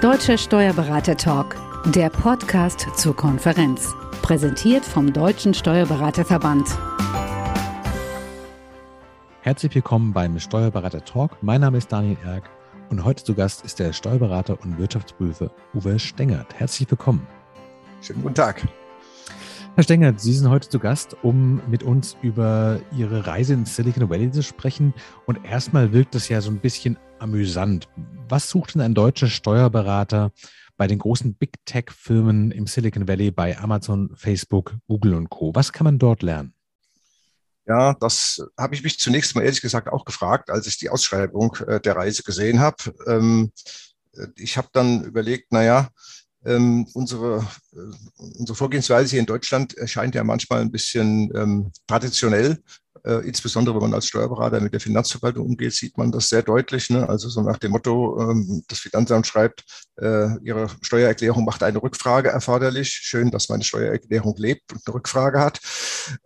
Deutscher Steuerberater Talk, der Podcast zur Konferenz. Präsentiert vom Deutschen Steuerberaterverband. Herzlich willkommen beim Steuerberater Talk. Mein Name ist Daniel Erck und heute zu Gast ist der Steuerberater und Wirtschaftsprüfer Uwe Stengert. Herzlich willkommen. Schönen guten Tag. Herr Stengert, Sie sind heute zu Gast, um mit uns über Ihre Reise ins Silicon Valley zu sprechen. Und erstmal wirkt es ja so ein bisschen amüsant. Was sucht denn ein deutscher Steuerberater bei den großen Big Tech-Firmen im Silicon Valley, bei Amazon, Facebook, Google und Co.? Was kann man dort lernen? Ja, das habe ich mich zunächst mal ehrlich gesagt auch gefragt, als ich die Ausschreibung äh, der Reise gesehen habe. Ähm, äh, ich habe dann überlegt, naja, ähm, unsere, äh, unsere Vorgehensweise hier in Deutschland erscheint ja manchmal ein bisschen ähm, traditionell. Äh, insbesondere wenn man als Steuerberater mit der Finanzverwaltung umgeht, sieht man das sehr deutlich. Ne? Also so nach dem Motto, ähm, das Finanzamt schreibt, äh, Ihre Steuererklärung macht eine Rückfrage erforderlich. Schön, dass meine Steuererklärung lebt und eine Rückfrage hat.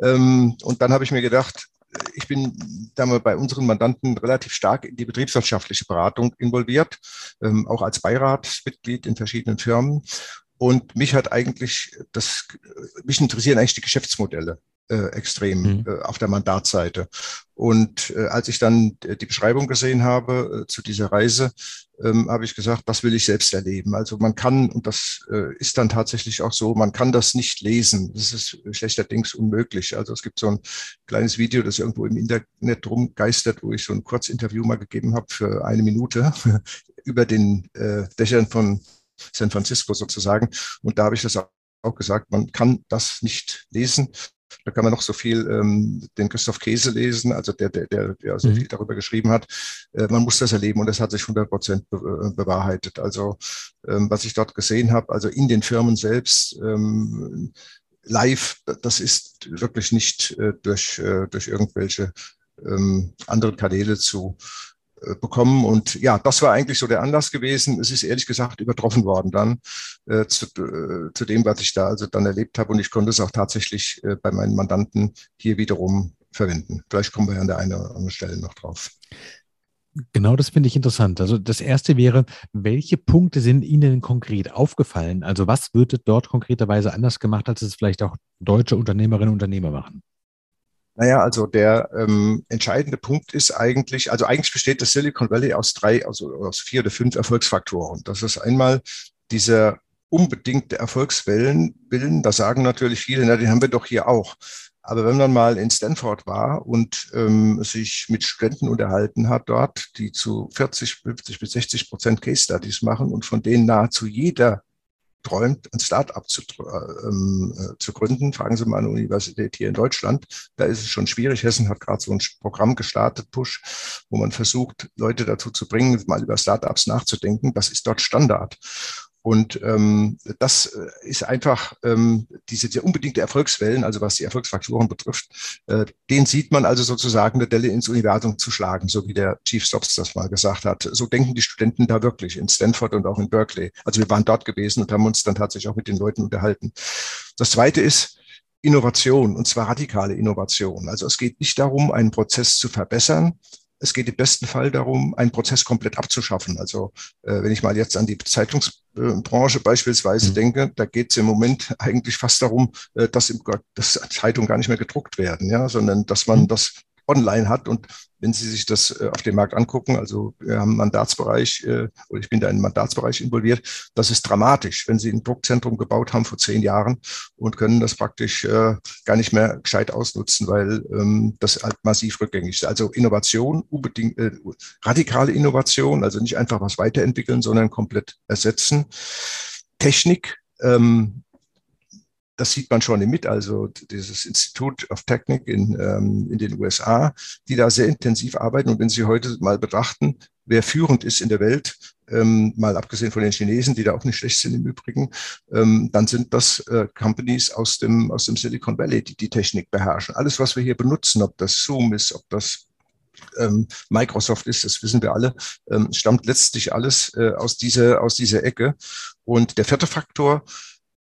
Ähm, und dann habe ich mir gedacht, ich bin da mal bei unseren Mandanten relativ stark in die betriebswirtschaftliche Beratung involviert, ähm, auch als Beiratsmitglied in verschiedenen Firmen. Und mich hat eigentlich das, mich interessieren eigentlich die Geschäftsmodelle äh, extrem mhm. äh, auf der Mandatsseite. Und äh, als ich dann die Beschreibung gesehen habe äh, zu dieser Reise, ähm, habe ich gesagt, das will ich selbst erleben. Also man kann, und das äh, ist dann tatsächlich auch so, man kann das nicht lesen. Das ist schlechterdings unmöglich. Also es gibt so ein kleines Video, das irgendwo im Internet rumgeistert, wo ich so ein Kurzinterview mal gegeben habe für eine Minute über den äh, Dächern von San Francisco sozusagen. Und da habe ich das auch gesagt, man kann das nicht lesen. Da kann man noch so viel ähm, den Christoph Käse lesen, also der, der, der, der so mhm. viel darüber geschrieben hat. Äh, man muss das erleben und das hat sich 100 Prozent be äh, bewahrheitet. Also ähm, was ich dort gesehen habe, also in den Firmen selbst, ähm, live, das ist wirklich nicht äh, durch, äh, durch irgendwelche ähm, anderen Kanäle zu, bekommen. Und ja, das war eigentlich so der Anlass gewesen. Es ist ehrlich gesagt übertroffen worden dann äh, zu, äh, zu dem, was ich da also dann erlebt habe. Und ich konnte es auch tatsächlich äh, bei meinen Mandanten hier wiederum verwenden. Vielleicht kommen wir an der einen oder anderen Stelle noch drauf. Genau, das finde ich interessant. Also das erste wäre, welche Punkte sind Ihnen konkret aufgefallen? Also was wird dort konkreterweise anders gemacht, als es vielleicht auch deutsche Unternehmerinnen und Unternehmer machen? Naja, also der ähm, entscheidende Punkt ist eigentlich, also eigentlich besteht das Silicon Valley aus drei, also aus vier oder fünf Erfolgsfaktoren. Das ist einmal dieser unbedingte Erfolgswillen, Willen, da sagen natürlich viele, na, den haben wir doch hier auch. Aber wenn man mal in Stanford war und ähm, sich mit Studenten unterhalten hat dort, die zu 40, 50 bis 60 Prozent Case Studies machen und von denen nahezu jeder träumt, ein Start-up zu, ähm, äh, zu gründen. Fragen Sie mal eine Universität hier in Deutschland. Da ist es schon schwierig. Hessen hat gerade so ein Programm gestartet, Push, wo man versucht, Leute dazu zu bringen, mal über Start-ups nachzudenken. Das ist dort Standard. Und ähm, das äh, ist einfach ähm, diese die unbedingte Erfolgswellen, also was die Erfolgsfaktoren betrifft, äh, den sieht man also sozusagen eine Delle ins Universum zu schlagen, so wie der Chief Stops das mal gesagt hat. So denken die Studenten da wirklich in Stanford und auch in Berkeley. Also wir waren dort gewesen und haben uns dann tatsächlich auch mit den Leuten unterhalten. Das Zweite ist, Innovation, und zwar radikale Innovation. Also es geht nicht darum, einen Prozess zu verbessern, es geht im besten Fall darum, einen Prozess komplett abzuschaffen. Also äh, wenn ich mal jetzt an die Zeitungsbranche beispielsweise mhm. denke, da geht es im Moment eigentlich fast darum, äh, dass, im, dass Zeitungen gar nicht mehr gedruckt werden, ja, sondern dass man mhm. das online hat. Und wenn Sie sich das äh, auf dem Markt angucken, also wir haben Mandatsbereich, äh, oder ich bin da in Mandatsbereich involviert, das ist dramatisch, wenn Sie ein Druckzentrum gebaut haben vor zehn Jahren und können das praktisch äh, gar nicht mehr gescheit ausnutzen, weil ähm, das halt massiv rückgängig ist. Also Innovation, unbedingt radikale Innovation, also nicht einfach was weiterentwickeln, sondern komplett ersetzen. Technik, ähm, das sieht man schon im mit, also dieses Institute of Technik in, ähm, in den USA, die da sehr intensiv arbeiten. Und wenn Sie heute mal betrachten, wer führend ist in der Welt, ähm, mal abgesehen von den Chinesen, die da auch nicht schlecht sind im Übrigen, ähm, dann sind das äh, Companies aus dem, aus dem Silicon Valley, die die Technik beherrschen. Alles, was wir hier benutzen, ob das Zoom ist, ob das ähm, Microsoft ist, das wissen wir alle, ähm, stammt letztlich alles äh, aus, dieser, aus dieser Ecke. Und der vierte Faktor,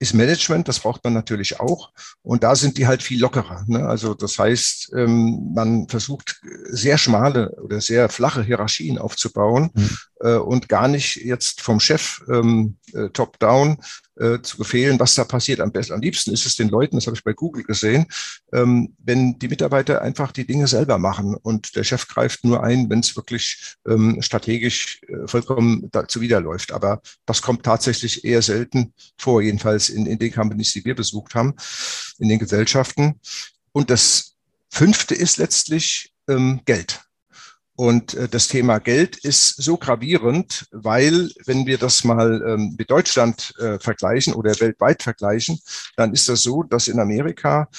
ist Management, das braucht man natürlich auch. Und da sind die halt viel lockerer. Ne? Also das heißt, ähm, man versucht sehr schmale oder sehr flache Hierarchien aufzubauen mhm. Äh, und gar nicht jetzt vom Chef ähm, äh, top-down äh, zu befehlen, was da passiert. Am besten, am liebsten ist es den Leuten, das habe ich bei Google gesehen, ähm, wenn die Mitarbeiter einfach die Dinge selber machen und der Chef greift nur ein, wenn es wirklich ähm, strategisch äh, vollkommen dazu widerläuft. Aber das kommt tatsächlich eher selten vor, jedenfalls in, in den Companies, die wir besucht haben, in den Gesellschaften. Und das Fünfte ist letztlich ähm, Geld. Und äh, das Thema Geld ist so gravierend, weil wenn wir das mal ähm, mit Deutschland äh, vergleichen oder weltweit vergleichen, dann ist das so, dass in Amerika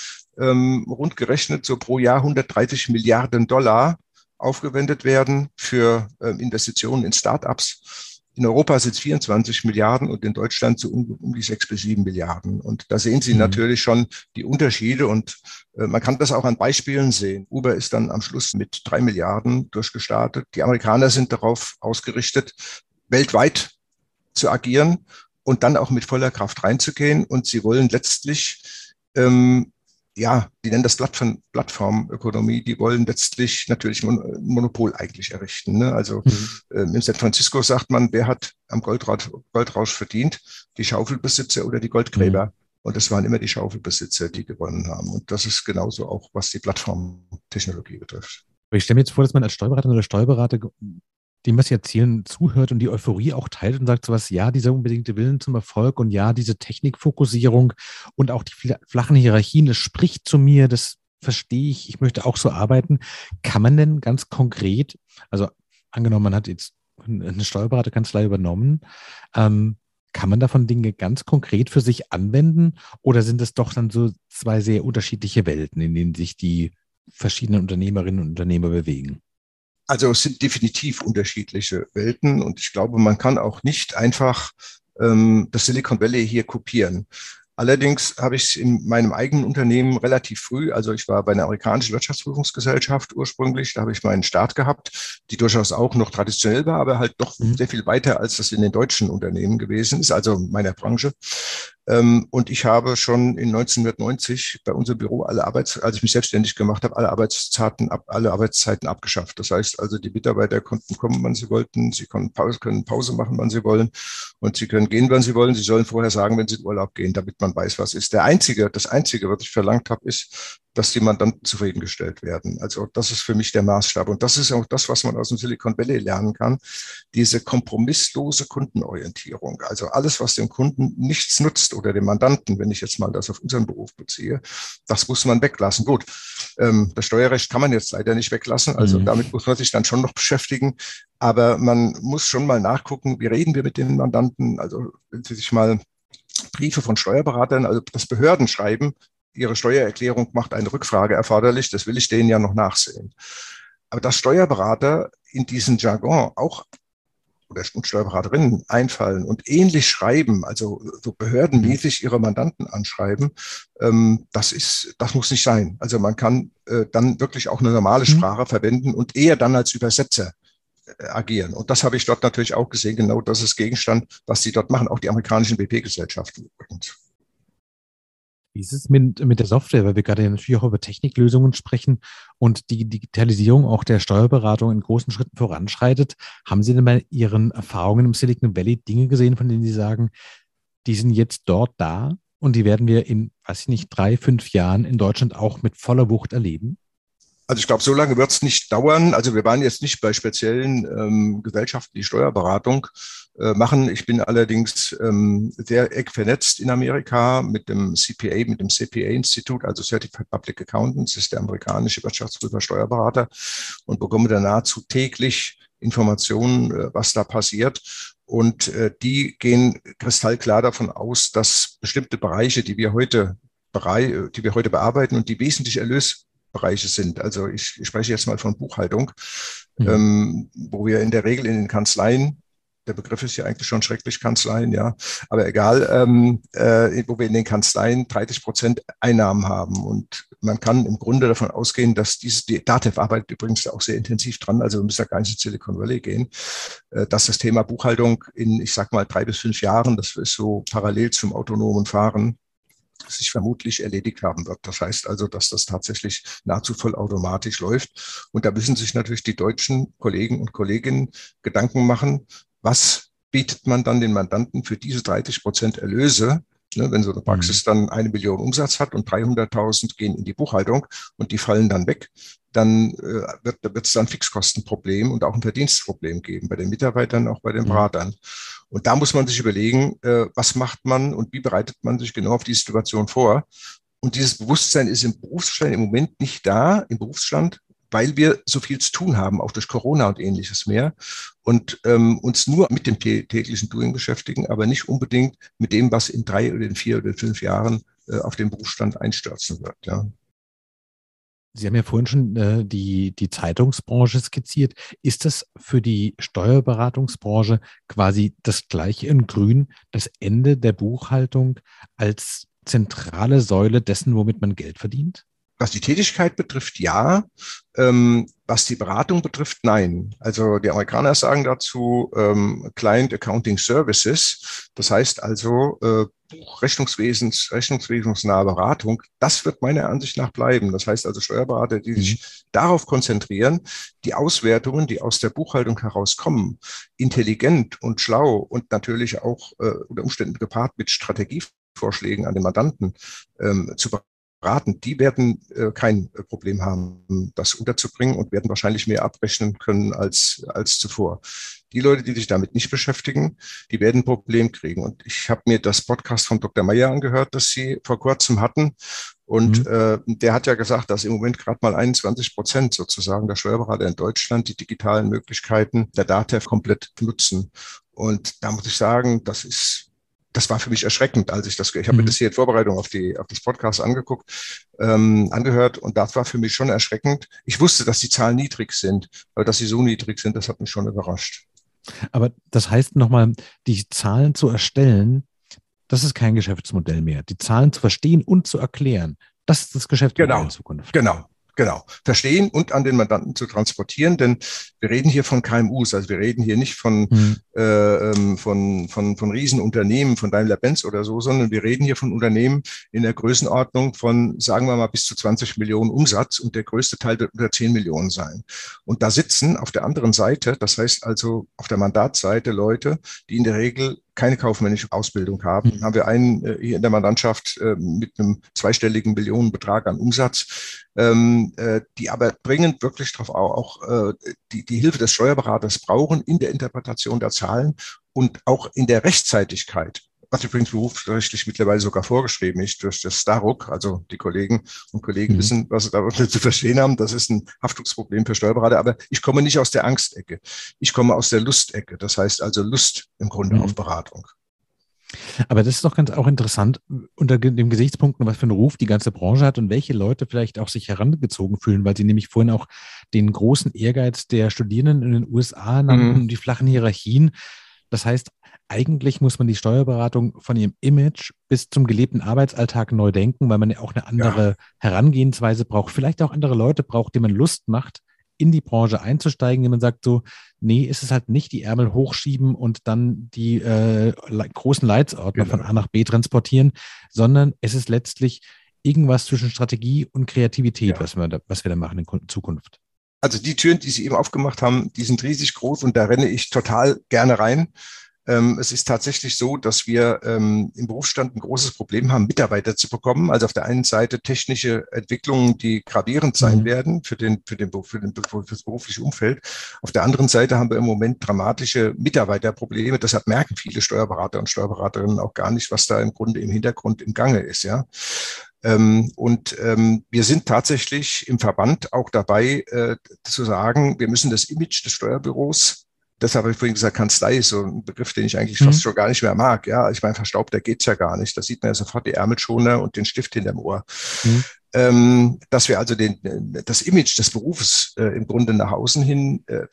ähm, rund gerechnet so pro Jahr 130 Milliarden Dollar aufgewendet werden für äh, Investitionen in Startups in Europa sind es 24 Milliarden und in Deutschland so um, um die sechs bis sieben Milliarden. Und da sehen Sie mhm. natürlich schon die Unterschiede und äh, man kann das auch an Beispielen sehen. Uber ist dann am Schluss mit drei Milliarden durchgestartet. Die Amerikaner sind darauf ausgerichtet, weltweit zu agieren und dann auch mit voller Kraft reinzugehen. Und sie wollen letztlich ähm, ja, die nennen das Plattform, Plattformökonomie, die wollen letztlich natürlich ein Monopol eigentlich errichten. Ne? Also mhm. äh, in San Francisco sagt man, wer hat am Goldrausch, Goldrausch verdient? Die Schaufelbesitzer oder die Goldgräber? Mhm. Und es waren immer die Schaufelbesitzer, die gewonnen haben. Und das ist genauso auch, was die Plattformtechnologie betrifft. Ich stelle mir jetzt vor, dass man als Steuerberater oder Steuerberater dem, was Sie erzählen, zuhört und die Euphorie auch teilt und sagt sowas, ja, dieser unbedingte Willen zum Erfolg und ja, diese Technikfokussierung und auch die flachen Hierarchien, das spricht zu mir, das verstehe ich, ich möchte auch so arbeiten. Kann man denn ganz konkret, also angenommen, man hat jetzt eine Steuerberaterkanzlei übernommen, ähm, kann man davon Dinge ganz konkret für sich anwenden oder sind es doch dann so zwei sehr unterschiedliche Welten, in denen sich die verschiedenen Unternehmerinnen und Unternehmer bewegen? Also es sind definitiv unterschiedliche Welten und ich glaube, man kann auch nicht einfach ähm, das Silicon Valley hier kopieren. Allerdings habe ich es in meinem eigenen Unternehmen relativ früh, also ich war bei einer amerikanischen Wirtschaftsprüfungsgesellschaft ursprünglich, da habe ich meinen Start gehabt, die durchaus auch noch traditionell war, aber halt doch mhm. sehr viel weiter, als das in den deutschen Unternehmen gewesen ist, also meiner Branche. Ähm, und ich habe schon in 1990 bei unserem Büro alle Arbeits, als ich mich selbstständig gemacht habe, alle Arbeitszeiten, ab, alle Arbeitszeiten abgeschafft. Das heißt also, die Mitarbeiter konnten kommen, wann sie wollten. Sie konnten Pause, können Pause machen, wann sie wollen. Und sie können gehen, wann sie wollen. Sie sollen vorher sagen, wenn sie in Urlaub gehen, damit man weiß, was ist. Der einzige, das einzige, was ich verlangt habe, ist, dass die Mandanten zufriedengestellt werden. Also das ist für mich der Maßstab. Und das ist auch das, was man aus dem Silicon Valley lernen kann. Diese kompromisslose Kundenorientierung. Also alles, was dem Kunden nichts nutzt oder dem Mandanten, wenn ich jetzt mal das auf unseren Beruf beziehe, das muss man weglassen. Gut, ähm, das Steuerrecht kann man jetzt leider nicht weglassen. Also mhm. damit muss man sich dann schon noch beschäftigen. Aber man muss schon mal nachgucken, wie reden wir mit den Mandanten? Also wenn Sie sich mal Briefe von Steuerberatern, also das Behördenschreiben, Ihre Steuererklärung macht eine Rückfrage erforderlich. Das will ich denen ja noch nachsehen. Aber dass Steuerberater in diesen Jargon auch oder Steuerberaterinnen einfallen und ähnlich schreiben, also so behördenmäßig ihre Mandanten anschreiben, ähm, das ist, das muss nicht sein. Also man kann äh, dann wirklich auch eine normale mhm. Sprache mhm. verwenden und eher dann als Übersetzer äh, agieren. Und das habe ich dort natürlich auch gesehen. Genau das ist Gegenstand, was sie dort machen, auch die amerikanischen BP-Gesellschaften übrigens. Wie ist es mit, mit der Software, weil wir gerade natürlich auch über Techniklösungen sprechen und die Digitalisierung auch der Steuerberatung in großen Schritten voranschreitet? Haben Sie denn bei Ihren Erfahrungen im Silicon Valley Dinge gesehen, von denen Sie sagen, die sind jetzt dort da und die werden wir in, weiß ich nicht, drei, fünf Jahren in Deutschland auch mit voller Wucht erleben? Also ich glaube, so lange wird es nicht dauern. Also wir waren jetzt nicht bei speziellen ähm, Gesellschaften, die Steuerberatung äh, machen. Ich bin allerdings ähm, sehr eng vernetzt in Amerika mit dem CPA, mit dem CPA-Institut, also Certified Public Accountants, ist der amerikanische Wirtschaftsprüfer Steuerberater und bekomme da nahezu täglich Informationen, äh, was da passiert. Und äh, die gehen kristallklar davon aus, dass bestimmte Bereiche, die wir heute die wir heute bearbeiten und die wesentlich Erlösbereiche sind. Also ich, ich spreche jetzt mal von Buchhaltung, mhm. ähm, wo wir in der Regel in den Kanzleien der Begriff ist ja eigentlich schon schrecklich, Kanzleien, ja. Aber egal, ähm, äh, wo wir in den Kanzleien 30 Prozent Einnahmen haben. Und man kann im Grunde davon ausgehen, dass diese, die DATEV arbeitet übrigens auch sehr intensiv dran, also wir müssen ja gar nicht in Silicon Valley gehen, äh, dass das Thema Buchhaltung in, ich sag mal, drei bis fünf Jahren, das ist so parallel zum autonomen Fahren, sich vermutlich erledigt haben wird. Das heißt also, dass das tatsächlich nahezu vollautomatisch läuft. Und da müssen sich natürlich die deutschen Kollegen und Kolleginnen Gedanken machen, was bietet man dann den Mandanten für diese 30 Prozent Erlöse, Ne, wenn so eine Praxis mhm. dann eine Million Umsatz hat und 300.000 gehen in die Buchhaltung und die fallen dann weg, dann äh, wird es dann Fixkostenproblem und auch ein Verdienstproblem geben bei den Mitarbeitern, auch bei den mhm. Beratern. Und da muss man sich überlegen, äh, was macht man und wie bereitet man sich genau auf die Situation vor. Und dieses Bewusstsein ist im Berufsstand im Moment nicht da, im Berufsstand, weil wir so viel zu tun haben, auch durch Corona und ähnliches mehr, und ähm, uns nur mit dem täglichen Doing beschäftigen, aber nicht unbedingt mit dem, was in drei oder in vier oder fünf Jahren äh, auf den Berufsstand einstürzen wird. Ja. Sie haben ja vorhin schon äh, die, die Zeitungsbranche skizziert. Ist das für die Steuerberatungsbranche quasi das gleiche in Grün, das Ende der Buchhaltung als zentrale Säule dessen, womit man Geld verdient? Was die Tätigkeit betrifft, ja. Ähm, was die Beratung betrifft, nein. Also die Amerikaner sagen dazu ähm, Client Accounting Services. Das heißt also äh, Buchrechnungswesens, rechnungswesensnahe Beratung. Das wird meiner Ansicht nach bleiben. Das heißt also Steuerberater, die mhm. sich darauf konzentrieren, die Auswertungen, die aus der Buchhaltung herauskommen, intelligent und schlau und natürlich auch äh, unter Umständen gepaart mit Strategievorschlägen an den Mandanten ähm, zu raten, die werden äh, kein Problem haben, das unterzubringen und werden wahrscheinlich mehr abrechnen können als, als zuvor. Die Leute, die sich damit nicht beschäftigen, die werden ein Problem kriegen. Und ich habe mir das Podcast von Dr. Meyer angehört, das Sie vor kurzem hatten. Und mhm. äh, der hat ja gesagt, dass im Moment gerade mal 21 Prozent sozusagen der Steuerberater in Deutschland die digitalen Möglichkeiten der DATEV komplett nutzen. Und da muss ich sagen, das ist das war für mich erschreckend, als ich das, ich habe mhm. mir das hier in Vorbereitung auf die, auf das Podcast angeguckt, ähm, angehört und das war für mich schon erschreckend. Ich wusste, dass die Zahlen niedrig sind, aber dass sie so niedrig sind, das hat mich schon überrascht. Aber das heißt nochmal, die Zahlen zu erstellen, das ist kein Geschäftsmodell mehr. Die Zahlen zu verstehen und zu erklären, das ist das Geschäftsmodell genau, in Zukunft. Genau, Genau, verstehen und an den Mandanten zu transportieren, denn wir reden hier von KMUs, also wir reden hier nicht von, mhm. äh, ähm, von, von, von Riesenunternehmen, von Daimler-Benz oder so, sondern wir reden hier von Unternehmen in der Größenordnung von, sagen wir mal, bis zu 20 Millionen Umsatz und der größte Teil wird unter 10 Millionen sein. Und da sitzen auf der anderen Seite, das heißt also auf der Mandatsseite Leute, die in der Regel keine kaufmännische Ausbildung haben. Mhm. Haben wir einen äh, hier in der Mandantschaft äh, mit einem zweistelligen Millionenbetrag an Umsatz, ähm, äh, die aber dringend wirklich darauf auch, auch äh, die, die Hilfe des Steuerberaters brauchen in der Interpretation der Zahlen und auch in der Rechtzeitigkeit was übrigens berufsrechtlich mittlerweile sogar vorgeschrieben ist durch das Staruk. Also die Kollegen und Kollegen mhm. wissen, was sie darunter zu verstehen haben. Das ist ein Haftungsproblem für Steuerberater. Aber ich komme nicht aus der Angstecke. Ich komme aus der Lustecke. Das heißt also Lust im Grunde mhm. auf Beratung. Aber das ist doch ganz auch interessant unter dem Gesichtspunkt, was für einen Ruf die ganze Branche hat und welche Leute vielleicht auch sich herangezogen fühlen, weil sie nämlich vorhin auch den großen Ehrgeiz der Studierenden in den USA nannten, mhm. die flachen Hierarchien. Das heißt, eigentlich muss man die Steuerberatung von ihrem Image bis zum gelebten Arbeitsalltag neu denken, weil man ja auch eine andere ja. Herangehensweise braucht, vielleicht auch andere Leute braucht, denen man Lust macht, in die Branche einzusteigen, indem man sagt so, nee, ist es halt nicht die Ärmel hochschieben und dann die äh, großen Leitsordner genau. von A nach B transportieren, sondern es ist letztlich irgendwas zwischen Strategie und Kreativität, ja. was, wir da, was wir da machen in Zukunft. Also die Türen, die Sie eben aufgemacht haben, die sind riesig groß und da renne ich total gerne rein. Ähm, es ist tatsächlich so, dass wir ähm, im Berufsstand ein großes Problem haben, Mitarbeiter zu bekommen. Also auf der einen Seite technische Entwicklungen, die gravierend sein mhm. werden für, den, für, den, für, den, für das berufliche Umfeld. Auf der anderen Seite haben wir im Moment dramatische Mitarbeiterprobleme. Deshalb merken viele Steuerberater und Steuerberaterinnen auch gar nicht, was da im Grunde im Hintergrund im Gange ist. Ja. Ähm, und ähm, wir sind tatsächlich im Verband auch dabei äh, zu sagen, wir müssen das Image des Steuerbüros Deshalb habe ich vorhin gesagt, Kanzlei ist so ein Begriff, den ich eigentlich mhm. fast schon gar nicht mehr mag. Ja, ich meine, verstaubter geht's ja gar nicht. Da sieht man ja sofort die Ärmelschoner und den Stift hinterm Ohr. Mhm. Ähm, dass wir also den, das Image des Berufes äh, im Grunde nach außen hin äh,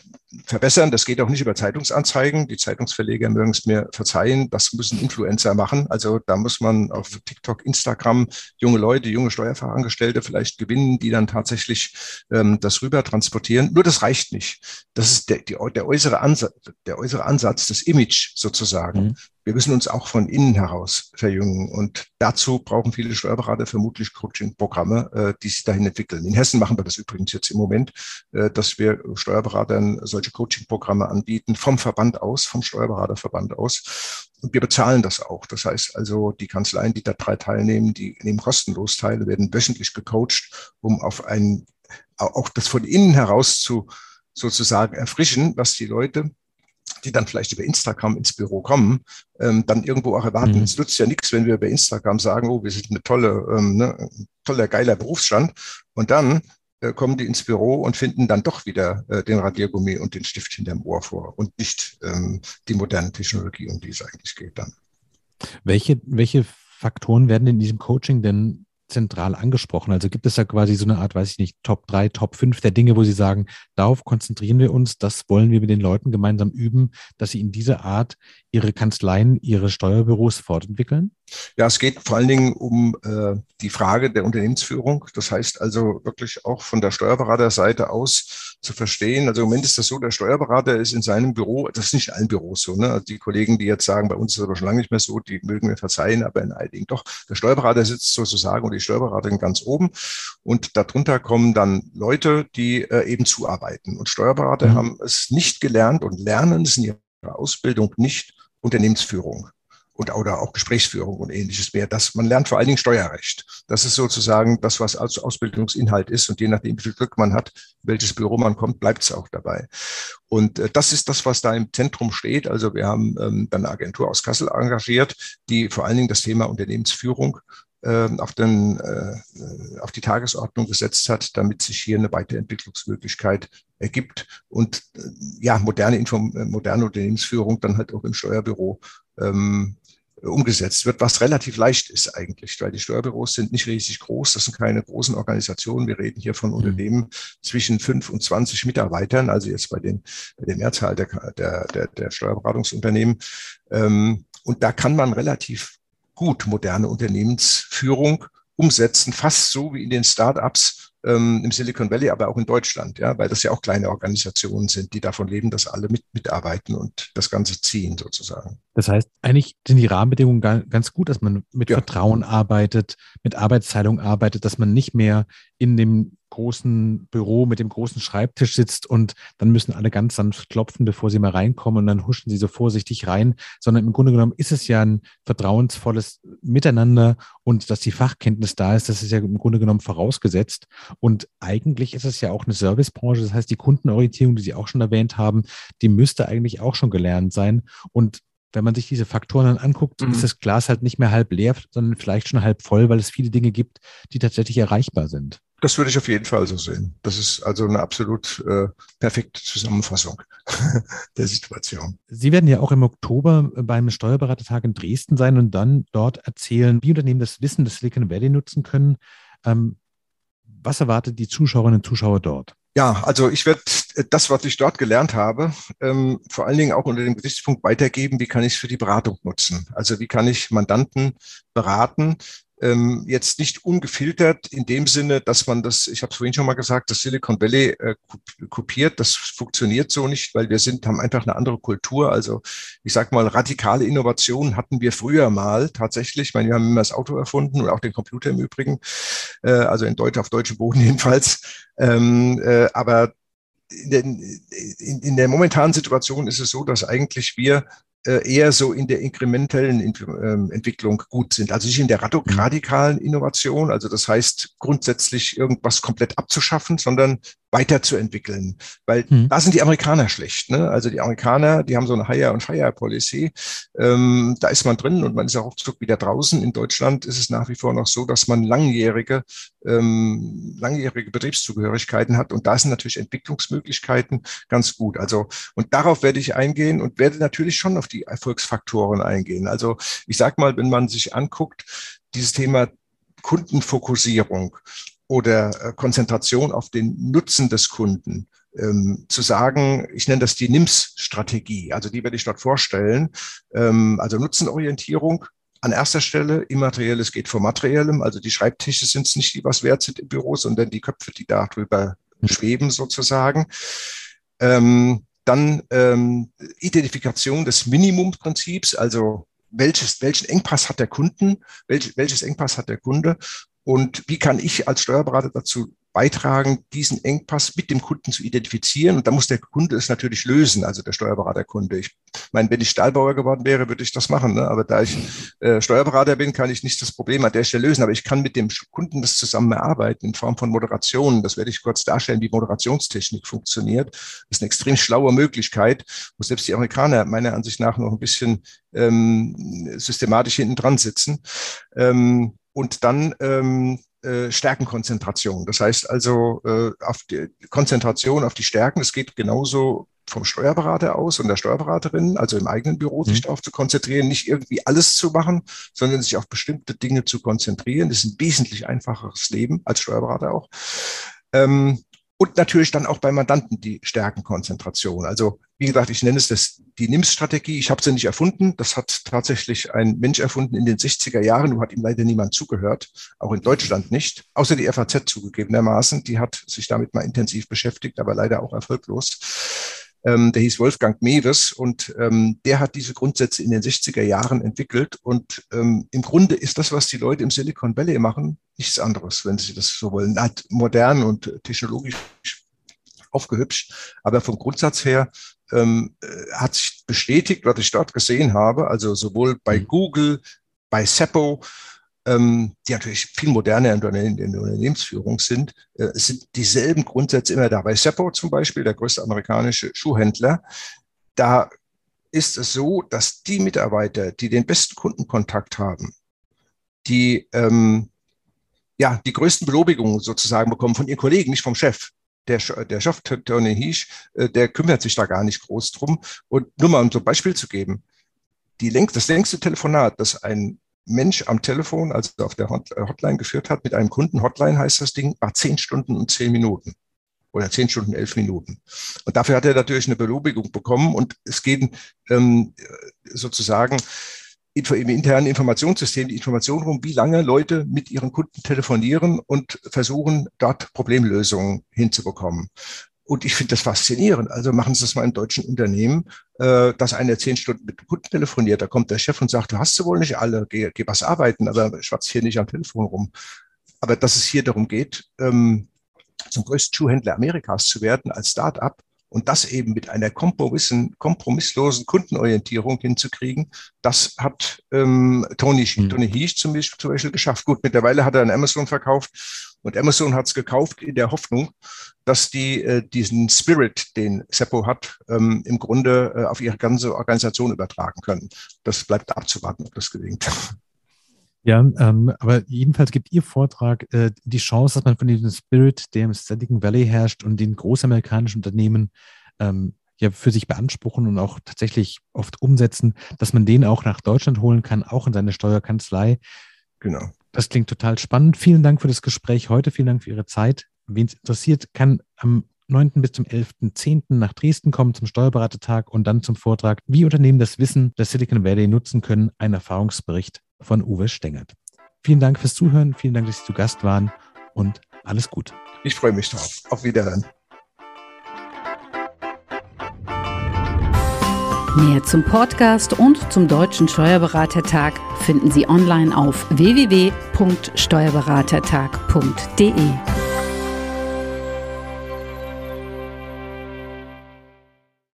verbessern. Das geht auch nicht über Zeitungsanzeigen. Die Zeitungsverleger mögen es mir verzeihen. Das müssen Influencer machen. Also da muss man auf TikTok, Instagram junge Leute, junge Steuerfachangestellte vielleicht gewinnen, die dann tatsächlich ähm, das rüber transportieren. Nur das reicht nicht. Das ist der, die, der, äußere, Ansatz, der äußere Ansatz, das Image sozusagen. Mhm. Wir müssen uns auch von innen heraus verjüngen. Und dazu brauchen viele Steuerberater vermutlich Coaching-Programme, äh, die sich dahin entwickeln. In Hessen machen wir das übrigens jetzt im Moment, äh, dass wir Steuerberatern solche Coaching-Programme anbieten, vom Verband aus, vom Steuerberaterverband aus. Und wir bezahlen das auch. Das heißt also, die Kanzleien, die da drei teilnehmen, die nehmen kostenlos teil, werden wöchentlich gecoacht, um auf ein, auch das von innen heraus zu sozusagen erfrischen, was die Leute die dann vielleicht über Instagram ins Büro kommen, ähm, dann irgendwo auch erwarten. Mhm. Es nützt ja nichts, wenn wir über Instagram sagen, oh, wir sind eine tolle, ähm, ne, toller, geiler Berufsstand. Und dann äh, kommen die ins Büro und finden dann doch wieder äh, den Radiergummi und den Stift hinterm Ohr vor und nicht ähm, die moderne Technologie, um die es eigentlich geht dann. Welche, welche Faktoren werden in diesem Coaching denn zentral angesprochen? Also gibt es da quasi so eine Art, weiß ich nicht, Top 3, Top 5 der Dinge, wo Sie sagen, darauf konzentrieren wir uns, das wollen wir mit den Leuten gemeinsam üben, dass sie in dieser Art ihre Kanzleien, ihre Steuerbüros fortentwickeln? Ja, es geht vor allen Dingen um äh, die Frage der Unternehmensführung. Das heißt also wirklich auch von der Steuerberaterseite aus zu verstehen. Also im Moment ist das so, der Steuerberater ist in seinem Büro, das ist nicht in allen Büros so. Ne? Also die Kollegen, die jetzt sagen, bei uns ist es aber schon lange nicht mehr so, die mögen mir verzeihen, aber in einigen doch. Der Steuerberater sitzt sozusagen und die Steuerberaterin ganz oben und darunter kommen dann Leute, die äh, eben zuarbeiten. Und Steuerberater mhm. haben es nicht gelernt und lernen es in ihrer Ausbildung nicht Unternehmensführung und oder auch Gesprächsführung und ähnliches mehr. Das, man lernt vor allen Dingen Steuerrecht. Das ist sozusagen das, was als Ausbildungsinhalt ist. Und je nachdem, wie viel Glück man hat, welches Büro man kommt, bleibt es auch dabei. Und äh, das ist das, was da im Zentrum steht. Also wir haben ähm, dann eine Agentur aus Kassel engagiert, die vor allen Dingen das Thema Unternehmensführung ähm, auf, den, äh, auf die Tagesordnung gesetzt hat, damit sich hier eine Weiterentwicklungsmöglichkeit ergibt und äh, ja, moderne, Inform moderne Unternehmensführung dann halt auch im Steuerbüro ähm, umgesetzt wird, was relativ leicht ist eigentlich, weil die Steuerbüros sind nicht riesig groß, das sind keine großen Organisationen. Wir reden hier von mhm. Unternehmen zwischen fünf und zwanzig Mitarbeitern, also jetzt bei den, bei der Mehrzahl der, der, der, der Steuerberatungsunternehmen. Ähm, und da kann man relativ gut moderne Unternehmensführung umsetzen, fast so wie in den Startups ähm, im Silicon Valley, aber auch in Deutschland, ja, weil das ja auch kleine Organisationen sind, die davon leben, dass alle mit, mitarbeiten und das Ganze ziehen sozusagen. Das heißt, eigentlich sind die Rahmenbedingungen ganz gut, dass man mit ja. Vertrauen arbeitet, mit Arbeitsteilung arbeitet, dass man nicht mehr in dem großen Büro mit dem großen Schreibtisch sitzt und dann müssen alle ganz sanft klopfen, bevor sie mal reinkommen und dann huschen sie so vorsichtig rein, sondern im Grunde genommen ist es ja ein vertrauensvolles Miteinander und dass die Fachkenntnis da ist, das ist ja im Grunde genommen vorausgesetzt und eigentlich ist es ja auch eine Servicebranche, das heißt die Kundenorientierung, die Sie auch schon erwähnt haben, die müsste eigentlich auch schon gelernt sein und wenn man sich diese Faktoren dann anguckt, mhm. ist das Glas halt nicht mehr halb leer, sondern vielleicht schon halb voll, weil es viele Dinge gibt, die tatsächlich erreichbar sind. Das würde ich auf jeden Fall so sehen. Das ist also eine absolut äh, perfekte Zusammenfassung der Situation. Sie werden ja auch im Oktober beim Steuerberatertag in Dresden sein und dann dort erzählen, wie Unternehmen das Wissen des Silicon Valley nutzen können. Ähm, was erwartet die Zuschauerinnen und Zuschauer dort? Ja, also ich werde das, was ich dort gelernt habe, ähm, vor allen Dingen auch unter dem Gesichtspunkt weitergeben, wie kann ich es für die Beratung nutzen? Also wie kann ich Mandanten beraten, ähm, jetzt nicht ungefiltert in dem Sinne, dass man das, ich habe es vorhin schon mal gesagt, das Silicon Valley äh, kopiert. Das funktioniert so nicht, weil wir sind, haben einfach eine andere Kultur. Also ich sage mal, radikale Innovationen hatten wir früher mal tatsächlich. Ich meine, wir haben immer das Auto erfunden und auch den Computer im Übrigen, äh, also in Deutsch, auf deutschem Boden jedenfalls. Ähm, äh, aber in, den, in, in der momentanen Situation ist es so, dass eigentlich wir eher so in der inkrementellen ähm, Entwicklung gut sind. Also nicht in der mhm. radikalen Innovation, also das heißt grundsätzlich irgendwas komplett abzuschaffen, sondern weiterzuentwickeln. Weil hm. da sind die Amerikaner schlecht. Ne? Also die Amerikaner, die haben so eine Hire- und Fire-Policy. Ähm, da ist man drin und man ist auch ruckzuck wieder draußen. In Deutschland ist es nach wie vor noch so, dass man langjährige, ähm, langjährige Betriebszugehörigkeiten hat. Und da sind natürlich Entwicklungsmöglichkeiten ganz gut. Also, und darauf werde ich eingehen und werde natürlich schon auf die Erfolgsfaktoren eingehen. Also ich sag mal, wenn man sich anguckt, dieses Thema Kundenfokussierung oder äh, Konzentration auf den Nutzen des Kunden ähm, zu sagen, ich nenne das die NIMS-Strategie, also die werde ich dort vorstellen, ähm, also Nutzenorientierung an erster Stelle, Immaterielles geht vor Materiellem, also die Schreibtische sind es nicht, die was wert sind im Büro, sondern die Köpfe, die darüber schweben sozusagen. Ähm, dann ähm, Identifikation des Minimumprinzips, also welches, welchen Engpass hat der Kunden, welch, welches Engpass hat der Kunde und wie kann ich als Steuerberater dazu beitragen, diesen Engpass mit dem Kunden zu identifizieren. Und da muss der Kunde es natürlich lösen, also der Steuerberaterkunde. Ich meine, wenn ich Stahlbauer geworden wäre, würde ich das machen. Ne? Aber da ich äh, Steuerberater bin, kann ich nicht das Problem an der Stelle lösen. Aber ich kann mit dem Kunden das zusammen erarbeiten in Form von Moderationen. Das werde ich kurz darstellen, wie Moderationstechnik funktioniert. Das ist eine extrem schlaue Möglichkeit, wo selbst die Amerikaner meiner Ansicht nach noch ein bisschen ähm, systematisch hinten dran sitzen. Ähm, und dann ähm, äh, Stärkenkonzentration. Das heißt also äh, auf die Konzentration auf die Stärken. Es geht genauso vom Steuerberater aus und der Steuerberaterin, also im eigenen Büro, sich mhm. darauf zu konzentrieren, nicht irgendwie alles zu machen, sondern sich auf bestimmte Dinge zu konzentrieren. Das ist ein wesentlich einfacheres Leben als Steuerberater auch. Ähm, und natürlich dann auch bei Mandanten die Stärkenkonzentration. Also wie gesagt, ich nenne es das, die NIMS-Strategie. Ich habe sie nicht erfunden. Das hat tatsächlich ein Mensch erfunden in den 60er Jahren. Nur hat ihm leider niemand zugehört. Auch in Deutschland nicht. Außer die FAZ zugegebenermaßen. Die hat sich damit mal intensiv beschäftigt, aber leider auch erfolglos. Ähm, der hieß Wolfgang Mewes und ähm, der hat diese Grundsätze in den 60er Jahren entwickelt. Und ähm, im Grunde ist das, was die Leute im Silicon Valley machen, nichts anderes, wenn sie das so wollen. Halt modern und technologisch aufgehübscht. Aber vom Grundsatz her ähm, äh, hat sich bestätigt, was ich dort gesehen habe. Also sowohl bei mhm. Google, bei Seppo, ähm, die natürlich viel moderner in der, in der Unternehmensführung sind, äh, sind dieselben Grundsätze immer da. Bei Seppo zum Beispiel, der größte amerikanische Schuhhändler, da ist es so, dass die Mitarbeiter, die den besten Kundenkontakt haben, die ähm, ja die größten Belobigungen sozusagen bekommen von ihren Kollegen, nicht vom Chef. Der, der Chef Tony Hiesch, äh, der kümmert sich da gar nicht groß drum. Und nur mal um so ein Beispiel zu geben, die längst, das längste Telefonat, das ein Mensch am Telefon, also auf der äh, Hotline geführt hat, mit einem Kunden, Hotline heißt das Ding, war zehn Stunden und zehn Minuten oder zehn Stunden, elf Minuten. Und dafür hat er natürlich eine Belobigung bekommen und es geht ähm, sozusagen im internen Informationssystem die Information rum, wie lange Leute mit ihren Kunden telefonieren und versuchen, dort Problemlösungen hinzubekommen. Und ich finde das faszinierend. Also machen Sie das mal in deutschen Unternehmen, äh, dass einer zehn Stunden mit Kunden telefoniert. Da kommt der Chef und sagt, du hast sie wohl nicht alle, geh, geh was arbeiten, aber schwatz hier nicht am Telefon rum. Aber dass es hier darum geht, ähm, zum größten Schuhhändler Amerikas zu werden als Start-up und das eben mit einer kompromisslosen Kundenorientierung hinzukriegen, das hat ähm, Tony, mhm. Tony Hiesch zum Beispiel, zum Beispiel geschafft. Gut, mittlerweile hat er an Amazon verkauft und Amazon hat es gekauft in der Hoffnung, dass die äh, diesen Spirit, den Seppo hat, ähm, im Grunde äh, auf ihre ganze Organisation übertragen können. Das bleibt abzuwarten, ob das gelingt. Ja, ähm, aber jedenfalls gibt Ihr Vortrag äh, die Chance, dass man von diesem Spirit, der im Silicon Valley herrscht und den großamerikanischen Unternehmen ähm, ja für sich beanspruchen und auch tatsächlich oft umsetzen, dass man den auch nach Deutschland holen kann, auch in seine Steuerkanzlei. Genau. Das klingt total spannend. Vielen Dank für das Gespräch heute. Vielen Dank für Ihre Zeit. Wen es interessiert, kann am 9. bis zum 11.10. nach Dresden kommen zum Steuerberatertag und dann zum Vortrag, wie Unternehmen das Wissen der Silicon Valley nutzen können, ein Erfahrungsbericht von Uwe Stengert. Vielen Dank fürs Zuhören, vielen Dank, dass Sie zu Gast waren und alles gut. Ich freue mich drauf. Auf Wiederhören. Mehr zum Podcast und zum Deutschen Steuerberatertag finden Sie online auf www.steuerberatertag.de.